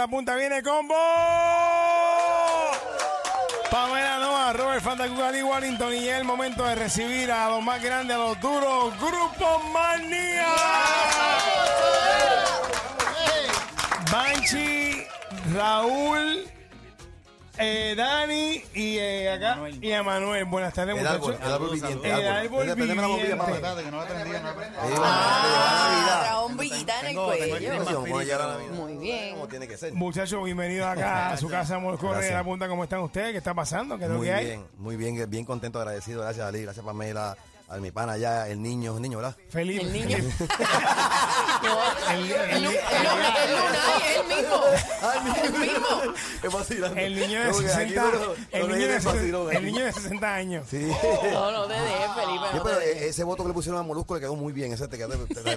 la punta viene combo. Pamela Noa, Robert Fantacugali Wellington y es el momento de recibir a los más grandes, a los duros, Grupo Manía. Banchi, Raúl, eh, Dani y eh, acá y a Manuel. Buenas tardes, El árbol, muchachos. el árbol viviente. El árbol Prendeme la bombilla, viviente. Espérate, que no la prendí, no la prendí. Ahí va, ahí va la Navidad. Trae bombillita en el cuello. Muy bien. Como tiene que ser. Muchachos, bienvenidos acá a su casa, Amor Corre de la Punta. ¿Cómo están ustedes? ¿Qué está pasando? ¿Qué es lo Muy que hay? bien, muy bien, bien contento, agradecido. Gracias, Ali, gracias, Pamela, a mi pana allá, el niño, el niño, ¿verdad? Feliz. El niño. El, el- El Lu- el Luna, el Luna, ay, él mismo. El mismo. Es vacilante. el niño de Como que aquí 60 no lo- el no niño de den 60 vacilón el aquí. niño de 60 años. Sí. No, no te dejes, Felipe. Sí, No pero te dejes. ese voto que le pusieron a Molusco le quedó muy bien. Ese te quedó. te- te- te-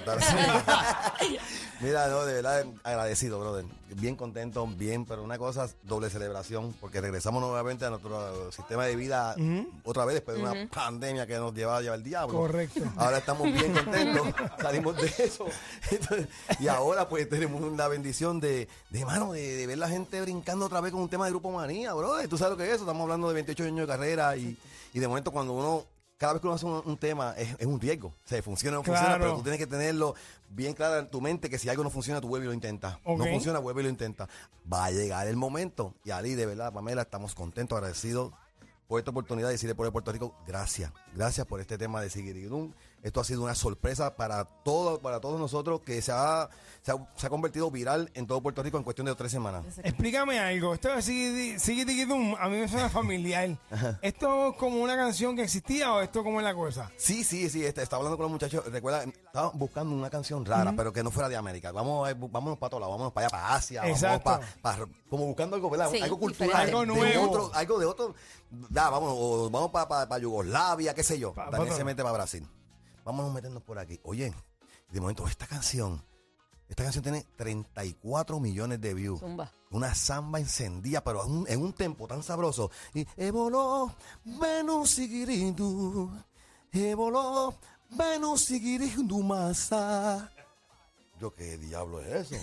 Mira, no, de verdad agradecido, brother. Bien contento, bien, pero una cosa, doble celebración, porque regresamos nuevamente a nuestro sistema de vida otra vez después de una pandemia que nos llevaba a llevar el diablo. Correcto. Ahora estamos bien contentos, salimos de eso. Entonces, y ahora pues tenemos la bendición de, de mano, de, de ver la gente brincando otra vez con un tema de grupo manía, brother. Tú sabes lo que es eso, estamos hablando de 28 años de carrera y, y de momento cuando uno cada vez que uno hace un, un tema es, es un riesgo. O sea, funciona o no funciona, pero tú tienes que tenerlo bien claro en tu mente que si algo no funciona, tú vuelves y lo intentas. No funciona, vuelve y lo intentas. Va a llegar el momento. Y Ali, de verdad, Pamela, estamos contentos, agradecidos por esta oportunidad de decirle por el Puerto Rico, gracias. Gracias por este tema de Sigirigdum. Esto ha sido una sorpresa para todos, para todos nosotros que se ha, se ha, se ha convertido viral en todo Puerto Rico en cuestión de tres semanas. Explícame algo. Esto de Siggy Siggy a mí me suena familiar. ¿Esto es como una canción que existía o esto como es la cosa? Sí, sí, sí, este, estaba hablando con los muchachos, recuerda, estaba buscando una canción rara, pero que no fuera de América. Vamos, vámonos para todos lados, vámonos para allá, para Asia, Exacto. vamos para, para- como buscando algo, ¿verdad? Sí, algo cultural. Algo de nuevo. otro, algo de otro, da, vamos, o vamos para, para, para Yugoslavia, qué sé yo. Pa- También pa- se mete para Brasil. Vámonos meternos por aquí. Oye, de momento, esta canción, esta canción tiene 34 millones de views. Zumba. Una samba encendida, pero en un, en un tempo tan sabroso. Y evoló, Venus sigiridu, evoló, Venus sigiridu masa. Yo, ¿qué diablo es eso?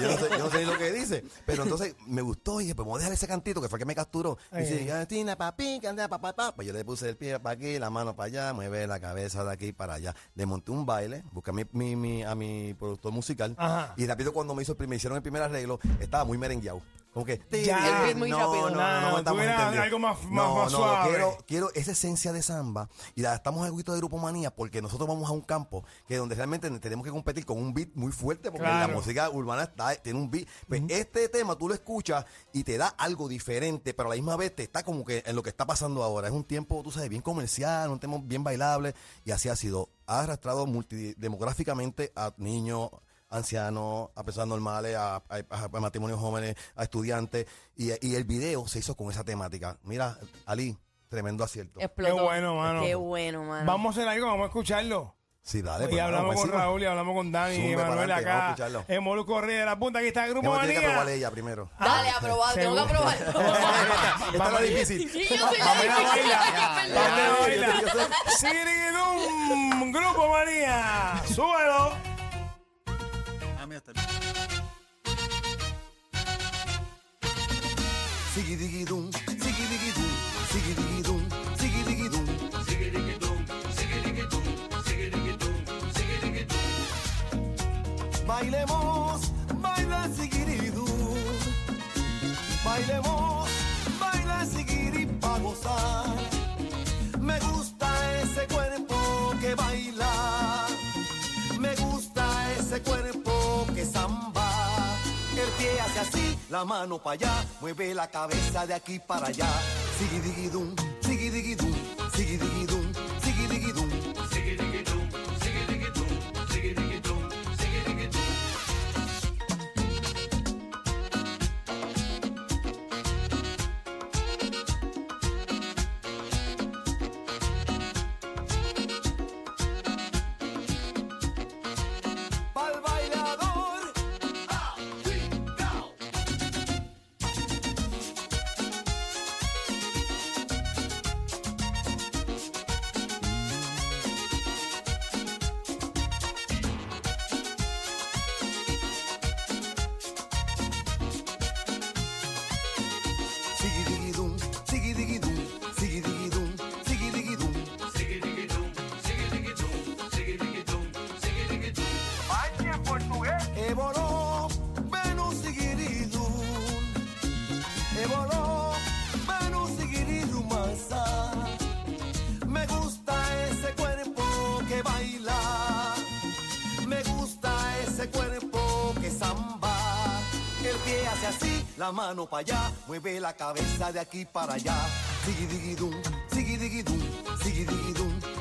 yo, no sé, yo no sé ni lo que dice. Pero entonces me gustó y dije, pues vamos a dejar ese cantito que fue el que me capturó. Y dice, ay. Gatina, papi, canta, pa, pa, pa. Pues yo le puse el pie para aquí, la mano para allá, mueve la cabeza de aquí para allá. Le monté un baile, busqué a mi, mi- mi- a mi productor musical. Ajá. Y rápido cuando me hizo el primer, hicieron el primer arreglo, estaba muy merengueado. Como que Ya. El beat muy rápido. No, no, no, estamos entendiendo. algo más- más- no, más no, suave. Quiero, quiero esa esencia de samba y la estamos en el de Grupo Manía porque nosotros vamos a un campo que donde realmente tenemos que competir con un beat muy fuerte porque Claro. la música urbana está, tiene un beat. Pues este tema tú lo escuchas y te da algo diferente, pero a la misma vez te está como que en lo que está pasando ahora. Es un tiempo, tú sabes, bien comercial, un tema bien bailable y así ha sido. Ha arrastrado multidemográficamente a niños, ancianos, a personas normales, a, a- a matrimonios jóvenes, a estudiantes. Y, y el video se hizo con esa temática. Mira, Ali, tremendo acierto. Explotó. Qué bueno, mano. Qué bueno, mano. Vamos a hacer algo, vamos a escucharlo. Sí, dale. y pues, hablamos vamos con encima. Raúl y hablamos con Dani y Manuel vamos a acá. escucharlo. En Moluco Correa de la Punta, aquí está el Grupo Tengo que tiene que probar Manía. ella primero. Dale, a probar, tengo que aprobar. Esta es la difícil. Y yo soy la Pamela difícil, baila. perdón. Pamela yo te- yo baila. Siggy Grupo Manía. Súbelo. Sigidiguidum, sigidiguidum, sigidiguidum, sigidiguidum. Bailemos, baila sigiridu. Bailemos, baila sigiri pa gozar. Me gusta ese cuerpo la mano para allá. Mueve la cabeza de aquí para allá. Sigidiguidum, sigidiguidum, sigidiguidum, sigidiguidum. La mano para allá, mueve la cabeza de aquí para allá. Sigi digi dum, sigi digi dum, sigi digi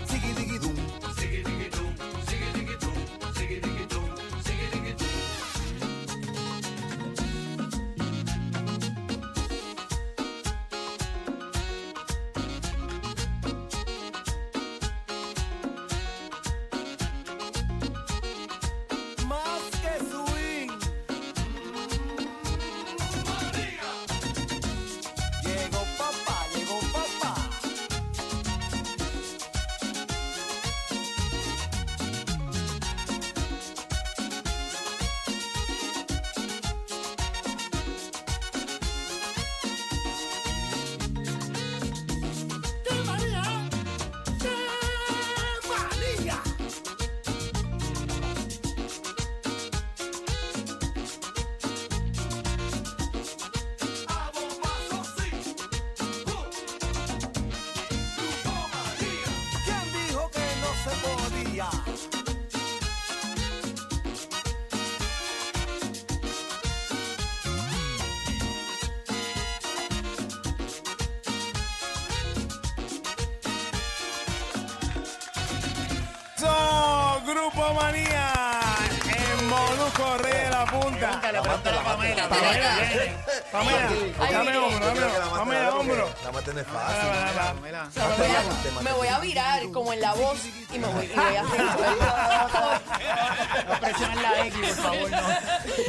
Grupo Manía. En Molusco Rey de la Punta. Pregúntale, pregúntale a Pamela. Pamela. Pamela, dame hombro, dame hombro. Pamela, hombro. La mantener Va, fácil. Pamela. Me voy, a, me voy a virar como en la voz y me voy, y voy a hacer. No presiones la X, por favor, no.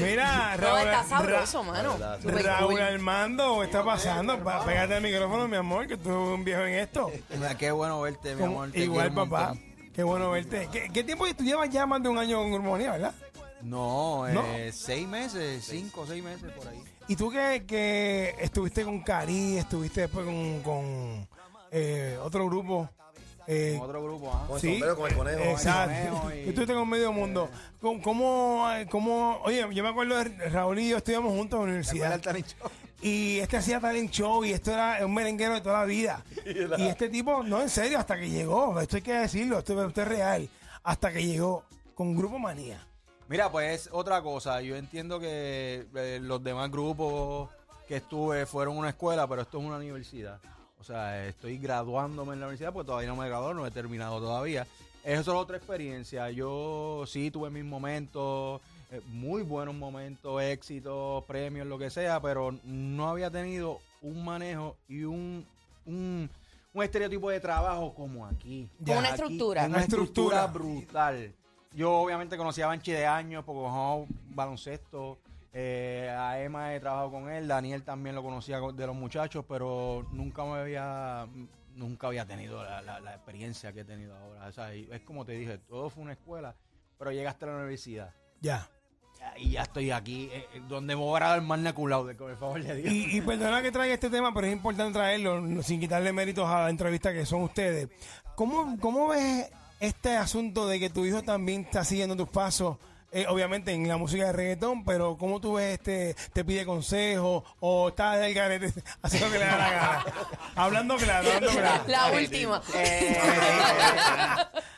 Mira, No, Raúl, está sabroso, Ra- mano. Ra- Raúl. Armando, ¿qué está pasando? Pa- Pégate al micrófono, mi amor, que tú eres un viejo en esto. Mira, Qué bueno verte, mi amor. te igual, quiero un papá. montón. Qué bueno verte. ¿Qué, qué tiempo llevas ya más de un año con Manía, verdad? No, No. Eh, seis meses, cinco o seis meses por ahí. Y tú que, que estuviste con Cari, estuviste después con, con eh, otro grupo. eh, Con otro grupo, ajá. Con el sí, sombrero, con el conejo. Exacto. y- estuviste con medio mundo. ¿Cómo, cómo, cómo- oye, yo me acuerdo de Raúl y yo estudiamos juntos en la universidad. Y este hacía talent show y esto era un merenguero de toda la vida. Y este tipo, no, en serio, hasta que llegó, esto hay que decirlo, esto, esto es real, hasta que llegó con Grupo Manía. Mira, pues otra cosa. Yo entiendo que eh, los demás grupos que estuve fueron una escuela, pero esto es una universidad. O sea, estoy graduándome en la universidad porque todavía no me he graduado, no he terminado todavía. Eso es otra experiencia. Yo sí tuve mis momentos, muy buenos momentos, éxitos, premios, lo que sea, pero no había tenido un manejo y un, un, un estereotipo de trabajo como aquí. Con una Aquí, estructura. Una Una estructura brutal. Yo obviamente conocí a Banchi de años porque jugamos baloncesto. Eh, a Emma he trabajado con él, Daniel también lo conocía co- de los muchachos, pero nunca me había nunca había tenido la, la- la experiencia que he tenido ahora. O sea, y es como te dije, todo fue una escuela, pero llegaste a la universidad. Ya. Y ya estoy aquí, eh, eh, donde me voy a dar el magna cum laude, con el favor de Dios. Y, y perdona que traiga este tema, pero es importante traerlo sin quitarle méritos a la entrevista que son ustedes. ¿Cómo, cómo ves este asunto de que tu hijo también está siguiendo tus pasos? eh, obviamente en la música de reggaetón, pero ¿cómo tú ves este, te pide consejos o está del garete haciendo que le da la gana? hablando claro, hablando claro. La última. Eh,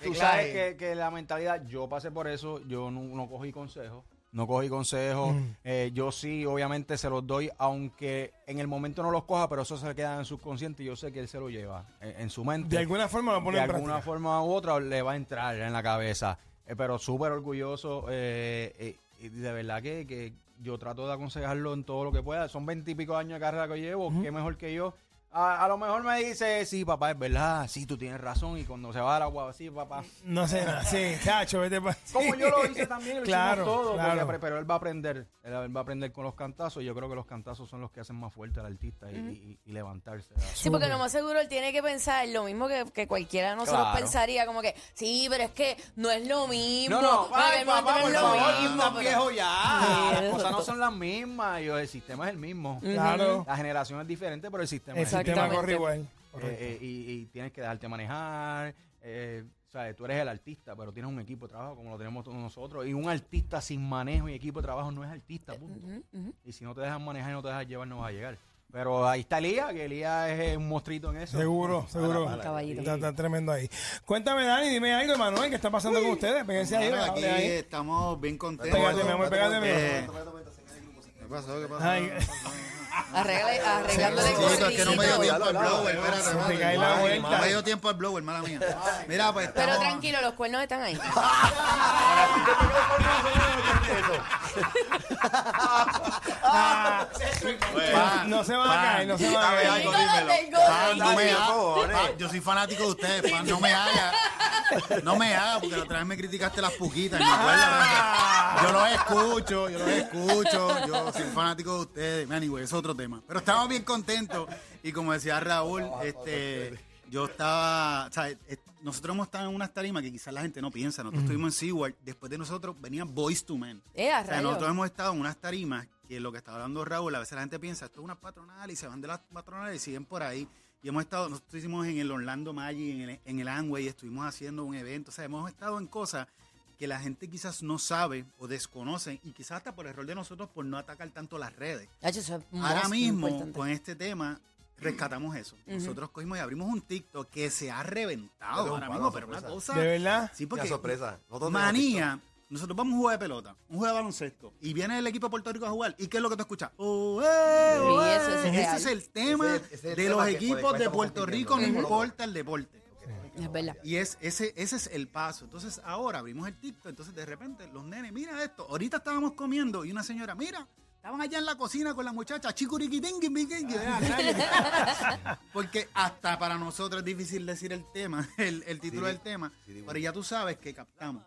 tú sabes que, que la mentalidad, yo pasé por eso, yo no, no cogí consejos. No cogí consejos. Eh, yo sí, obviamente, se los doy, aunque en el momento no los coja, pero eso se queda en el subconsciente y yo sé que él se lo lleva en, en su mente. De alguna forma lo pone de en alguna práctica. forma u otra le va a entrar en la cabeza. Eh, pero súper orgulloso. eh, eh, y de verdad que, que yo trato de aconsejarlo en todo lo que pueda. Son veintipico años de carrera que llevo. Qué mejor que yo. A, a lo mejor me dice, sí, papá, es verdad. Sí, tú tienes razón. Y cuando se va a la agua, sí, papá. No sé nada, sí, chacho, vete pa- Como yo lo hice también, lo Claro, hicimos todo. claro. pero él va a aprender. Él, él va a aprender con los cantazos. Yo creo que los cantazos son los que hacen más fuerte al artista y, y- y levantarse. Sí, porque lo más seguro él tiene que pensar lo mismo que, que cualquiera de nosotros Claro. pensaría, como que, sí, pero es que no es lo mismo. No, no, ay, papá, es por lo favor, mismo, pero- viejo ya. Las cosas no son las mismas. Yo, el sistema es el mismo. Claro. La generación es diferente, pero el sistema El es el sistema corre igual. Eh, eh, y, y tienes que dejarte manejar. Eh, ¿sabes? Tú eres el artista, pero tienes un equipo de trabajo como lo tenemos todos nosotros. Y un artista sin manejo y equipo de trabajo no es artista. punto. Y si no te dejan manejar y no te dejan llevar, no vas a llegar. Pero ahí está Elías, que Elías es un monstruito en eso. Seguro, seguro. Un caballito. Está, está tremendo ahí. Cuéntame, Dani, dime algo, Emanuel, ¿qué está pasando con ustedes? Péguense ahí, aquí ahí. estamos bien contentos. Pégate, mi amor, pégate, mi Eh, amor. ¿Qué pasó? ¿Qué pasó? Ay, Arregle- arreglándole el es que no me dio tiempo al blower, espérate. No me dio tiempo al blower, mala mía. Mira, pues Pero estamos- tranquilo, los cuernos están ahí. ah, no se van a caer, no se van a caer. yo soy fanático de ustedes, no me haga. No me haga, porque la otra vez me criticaste las puquitas. ¿me acuerdas? Yo los escucho, yo los escucho. Yo soy fanático de ustedes. Anyway, es otro tema. Pero estamos bien contentos. Y como decía Raúl, este, yo estaba. o sea, nosotros hemos estado en unas tarimas que quizás la gente no piensa. Nosotros estuvimos en SeaWorld. Después de nosotros venían Boys to Men. Eh, O sea, nosotros hemos estado en unas tarimas que lo que está hablando Raúl, a veces la gente piensa, esto es una patronal y se van de las patronales y siguen por ahí. Y hemos estado, nosotros hicimos en el Orlando Magic, en el, en el Amway, estuvimos haciendo un evento. O sea, hemos estado en cosas que la gente quizás no sabe o desconoce y quizás hasta por error de nosotros por no atacar tanto las redes. Hacho, eso es Ahora mismo, importante. con este tema, rescatamos eso. Nosotros cogimos y abrimos un TikTok que se ha reventado Pero ahora mismo, pero una sorpresa. cosa... ¿De verdad? Sí, Una porque sorpresa. Nosotros tenemos manía. Nosotros vamos a un juego de pelota, un juego de baloncesto, y viene el equipo de Puerto Rico a jugar. ¿Y qué es lo que tú escuchas? Oh, eh, oh, Sí, eh. es ese es el tema Ese- ese es el de tema los equipos de Puerto. Rico, no importa el deporte. Es verdad. Y es, ese, ese es el paso. Entonces ahora abrimos el TikTok, entonces de repente los nenes, mira esto. Ahorita estábamos comiendo y una señora, mira, estaban allá en la cocina con la muchacha, Porque hasta para nosotros es difícil decir el tema, el, el título Sí, del tema, sí, pero ya tú sabes que captamos.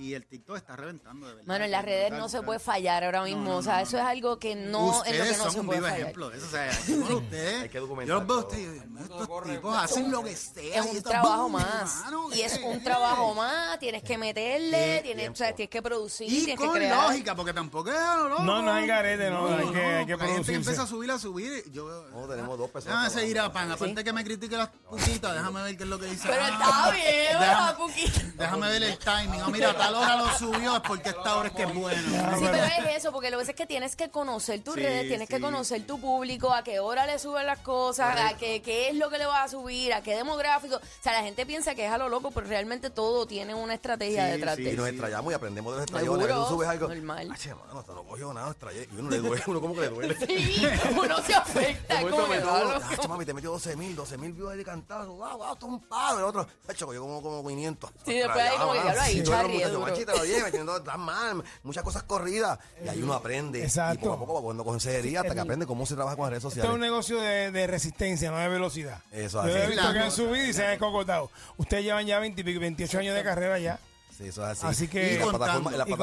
Y el TikTok está reventando, de verdad. Mano, en las redes no se puede fallar ahora mismo. no, o sea, no, eso no. es algo que no es lo ustedes que no son se un puede vivo fallar. ejemplo de eso. O sea, yo con ustedes, Hay que yo documentar los veo a ustedes y digo, estos tipos hacen lo que sea. Es un trabajo boom, más. hermano, Y es un trabajo más. Tienes que meterle, tienes, o sea, tienes que producir, Y tienes que con crear. lógica, porque tampoco es. No, no hay garete, no, hay que- hay que la gente producirse. empieza a subir, a subir. Yo, No, tenemos dos personas Déjame seguir a pan. Aparte que me critique las puquitas, déjame ver qué es lo que dice. Pero Ah, está bien, déjame, Puki. déjame ver el timing. Oh, mira, a lo subió, es porque esta hora es que es bueno. Sí, pero es eso, porque lo que pasa es que tienes que conocer tus Sí, redes, tienes que sí. conocer tu público, a qué hora le suben las cosas, a qué, qué es lo que le vas a subir, a qué demográfico. O sea, la gente piensa que es a lo loco, pero realmente todo tiene una estrategia Sí, detrás sí, de Y nos eso. extrayamos y aprendemos de los Seguro, estrayones. Tú subes algo. normal. Ah, che, mano, hasta no cogió nada, estrayé. Y uno le duele, uno como que le duele. Sí, uno se afecta. Como que, "Claro". ah, che, mami, te metió 12 mil, 12 mil views ahí de cantazo. Wow, wow, esto es un palo. El otro, hecho, cogió como, como 500. Sí, después ahí como que, diablo, ahí, Y yo, Machita, lo lleva, teniendo tan mal, muchas cosas corridas. Y ahí uno aprende. Exacto. Y poco a poco va cogiendo consejería hasta que aprende cómo se trabaja con las redes Esto es un sociales. negocio de, de resistencia, no de velocidad. Eso Yo así. he visto que han subido y se han escocotado. Ustedes llevan ya 20 y pico, 28 años de carrera ya. Sí, eso es así. Así que- Y la plataforma, la y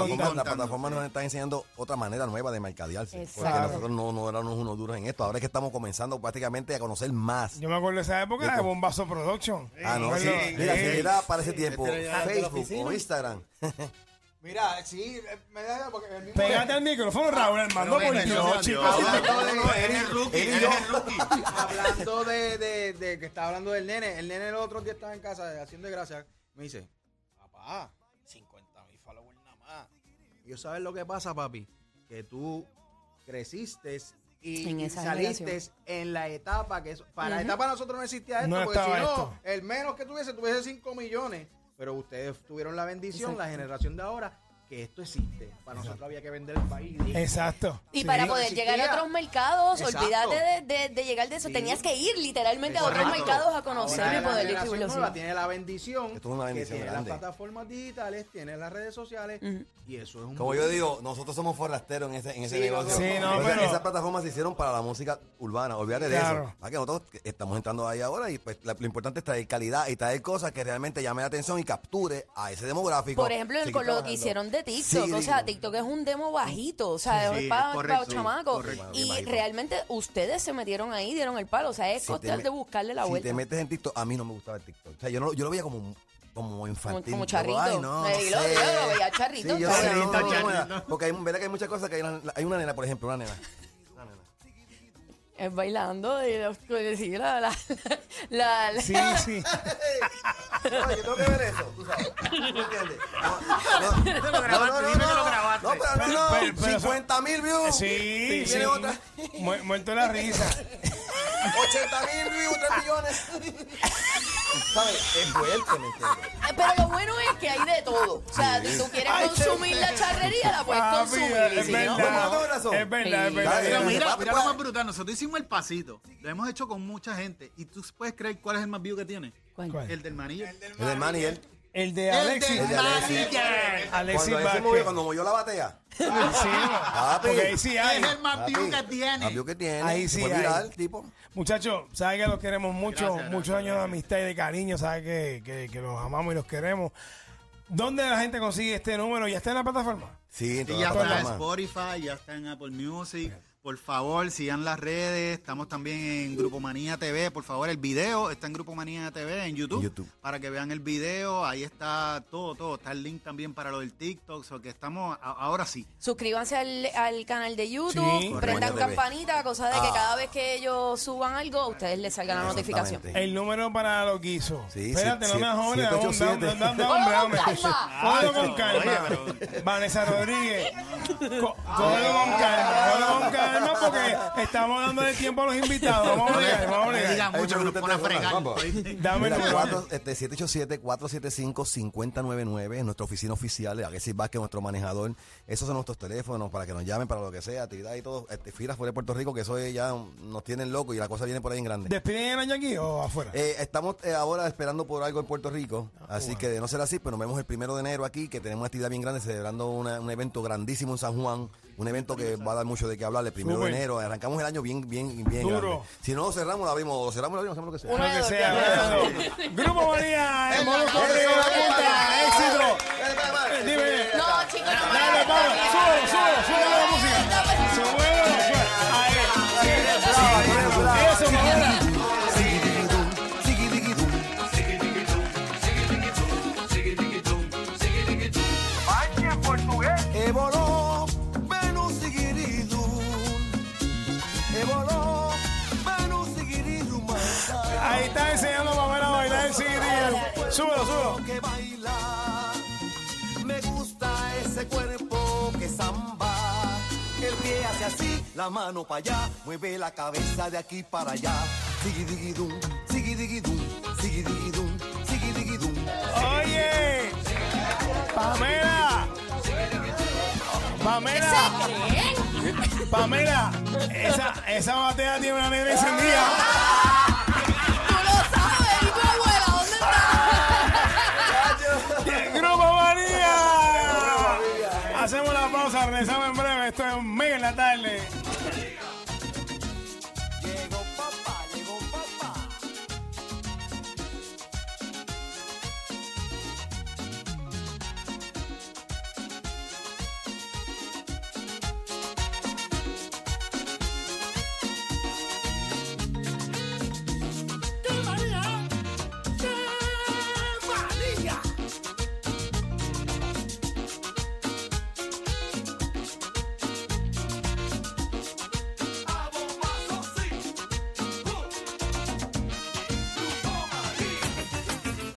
plataforma, la nos está enseñando otra manera nueva de mercadearse. Porque nosotros no, no éramos unos duros en esto. Ahora es que estamos comenzando prácticamente a conocer más. Yo me acuerdo de esa época de Bombazo Production. Ah, no, sí. Mira, era para ese tiempo, Este Facebook o Instagram. Mira, sí, eh, me da porque el mismo Pégate al micrófono, Raúl, hermano, por Dios, chicos. Eres el rookie, eres el rookie. hablando de, de, de que estaba hablando del nene, el nene el otro día estaba en casa haciendo gracia, me dice, papá, 50 mil followers nada más. Y yo sabes lo que pasa, papi, que tú creciste y, En y esa saliste generación. en la etapa que eso- para la etapa nosotros no existía esto, No porque si estaba no, esto. el menos que tuviese, tuviese 5 millones. Pero ustedes tuvieron la bendición, la generación de ahora, que esto existe. Para nosotros había que vender el país. Exacto. Y Sí. para poder existía. llegar a otros mercados, Exacto. olvídate de, de- de llegar de eso. Sí. Tenías que ir literalmente a otros mercados a conocer y la poder distribuirlo. tiene la bendición, Esto es una bendición que tiene grande. las plataformas digitales, tiene las redes sociales y eso es un Como yo digo, nosotros somos forasteros en ese, en ese Sí, negocio. Sí, no, O sea, pero- Esas plataformas se hicieron para la música urbana, olvídate de eso. Ah, que nosotros estamos entrando ahí ahora y pues lo importante es traer calidad y traer cosas que realmente llamen la atención y capture a ese demográfico. Por ejemplo, con lo que hicieron de TikTok. Sí, o sea. TikTok es un demo bajito. O sea, Sí, es para, correcto, para chamacos. correcto. Y realmente ustedes se metieron ahí, dieron el palo. O sea, es Si de buscarle la si vuelta. te metes en TikTok, a mí no me gustaba el TikTok. O sea, yo, no, yo lo veía como, como infantil. como charrito. Ay, no, lo- sé. yo lo veía charrito, Sí, yo charrito, sé, no, no, no, charrito. no, Porque hay, verdad que hay muchas cosas que hay una, hay una nena, por ejemplo. Una nena. Es bailando y los- sí, la, la, la- la- Sí, sí. No, yo tengo que ver eso, tú sabes. ¿Tú me entiendes? No, no, que lo grabaste. No, pero no, no. Pero- pero- 50 mil views. Sí, Y sí. otra. Mu- muerto la risa. 80 mil views, 3 millones. ¿Sabes? Es fuerte, ¿me entiendes? Eh, Pero lo bueno es todo. O sea, si tú quieres Ay, consumir la charrería, la puedes Papi, consumir. y es si no, verdad. Razón. Es verdad, es verdad. Pero mira, mira lo pues. más brutal. Nosotros hicimos el pasito. Lo hemos hecho con mucha gente. ¿Y tú puedes creer cuál es el más view que tiene? ¿Cuál? El del manillo. El de Maniel. El de El Alexis. del El de Alexis. Alexis Cuando movió, cuando movió la batea. Sí, Papi. porque ahí sí hay. Es el más view que tiene. más view que tiene. Ahí sí hay. viral, tipo. Muchachos, saben que los queremos mucho, Gracias, muchos gracias, años de amistad y de cariño, saben que, que, que los amamos y los queremos. ¿Dónde la gente consigue este número? ¿Ya está en la plataforma? Sí, en Sí, todas ya las está en plataformas. Spotify, ya está en Apple Music. Por favor, sigan las redes. Estamos también en Grupo Manía TV. Por favor, el video está en Grupo Manía TV en YouTube. Para que vean el video. Ahí está todo, todo. Está el link también para lo del TikTok. So que estamos, a- ahora sí. Suscríbanse al, al canal de YouTube, Sí. prendan Correcto. campanita, cosa de que Ah. cada vez que ellos suban algo, a ustedes les salga la notificación. Exactamente. El número para los guisos. Sí, Espérate, sí, no me sí, jodas. siete, ocho, Dame, siete. dame, dame, dame. calma. Cógelo con Oye, calma. pero- Vanessa Rodríguez. Cógelo con calma. Cógelo con calma porque estamos dando de tiempo a los invitados. Vamos a bregar, vamos a Ahí mucho que nos pone a el fregar. Dame el número. este, 787-475-5099 es nuestra oficina oficial, Alexis Vázquez, nuestro manejador. Esos son nuestros teléfonos para que nos llamen para lo que sea, actividad y todo. Este, filas fuera de Puerto Rico, que eso es ya nos tienen locos y la cosa viene por ahí en grande. ¿Despiden el año aquí o afuera? Eh, estamos eh, ahora esperando por algo en Puerto Rico, así que de no ser así, pues nos vemos el primero de enero aquí, que tenemos una actividad bien grande, celebrando una- un evento grandísimo en San Juan, un evento que va a dar mucho de qué hablar el primero de enero, arrancamos el año bien, bien, bien Duro. grande. Si no lo cerramos, lo abrimos, o cerramos, lo abrimos, hacemos lo que sea. Lo que sea. Grupo María, así, la mano para allá. Mueve la cabeza de aquí para allá. Sigidigidum, sigidigidum, sigidigidum, sigidigidum. Oye, Pamela. Pamela, Pamela, esa, esa batea tiene una negra encendida. regresamos en breve. Esto es Mega en la tarde.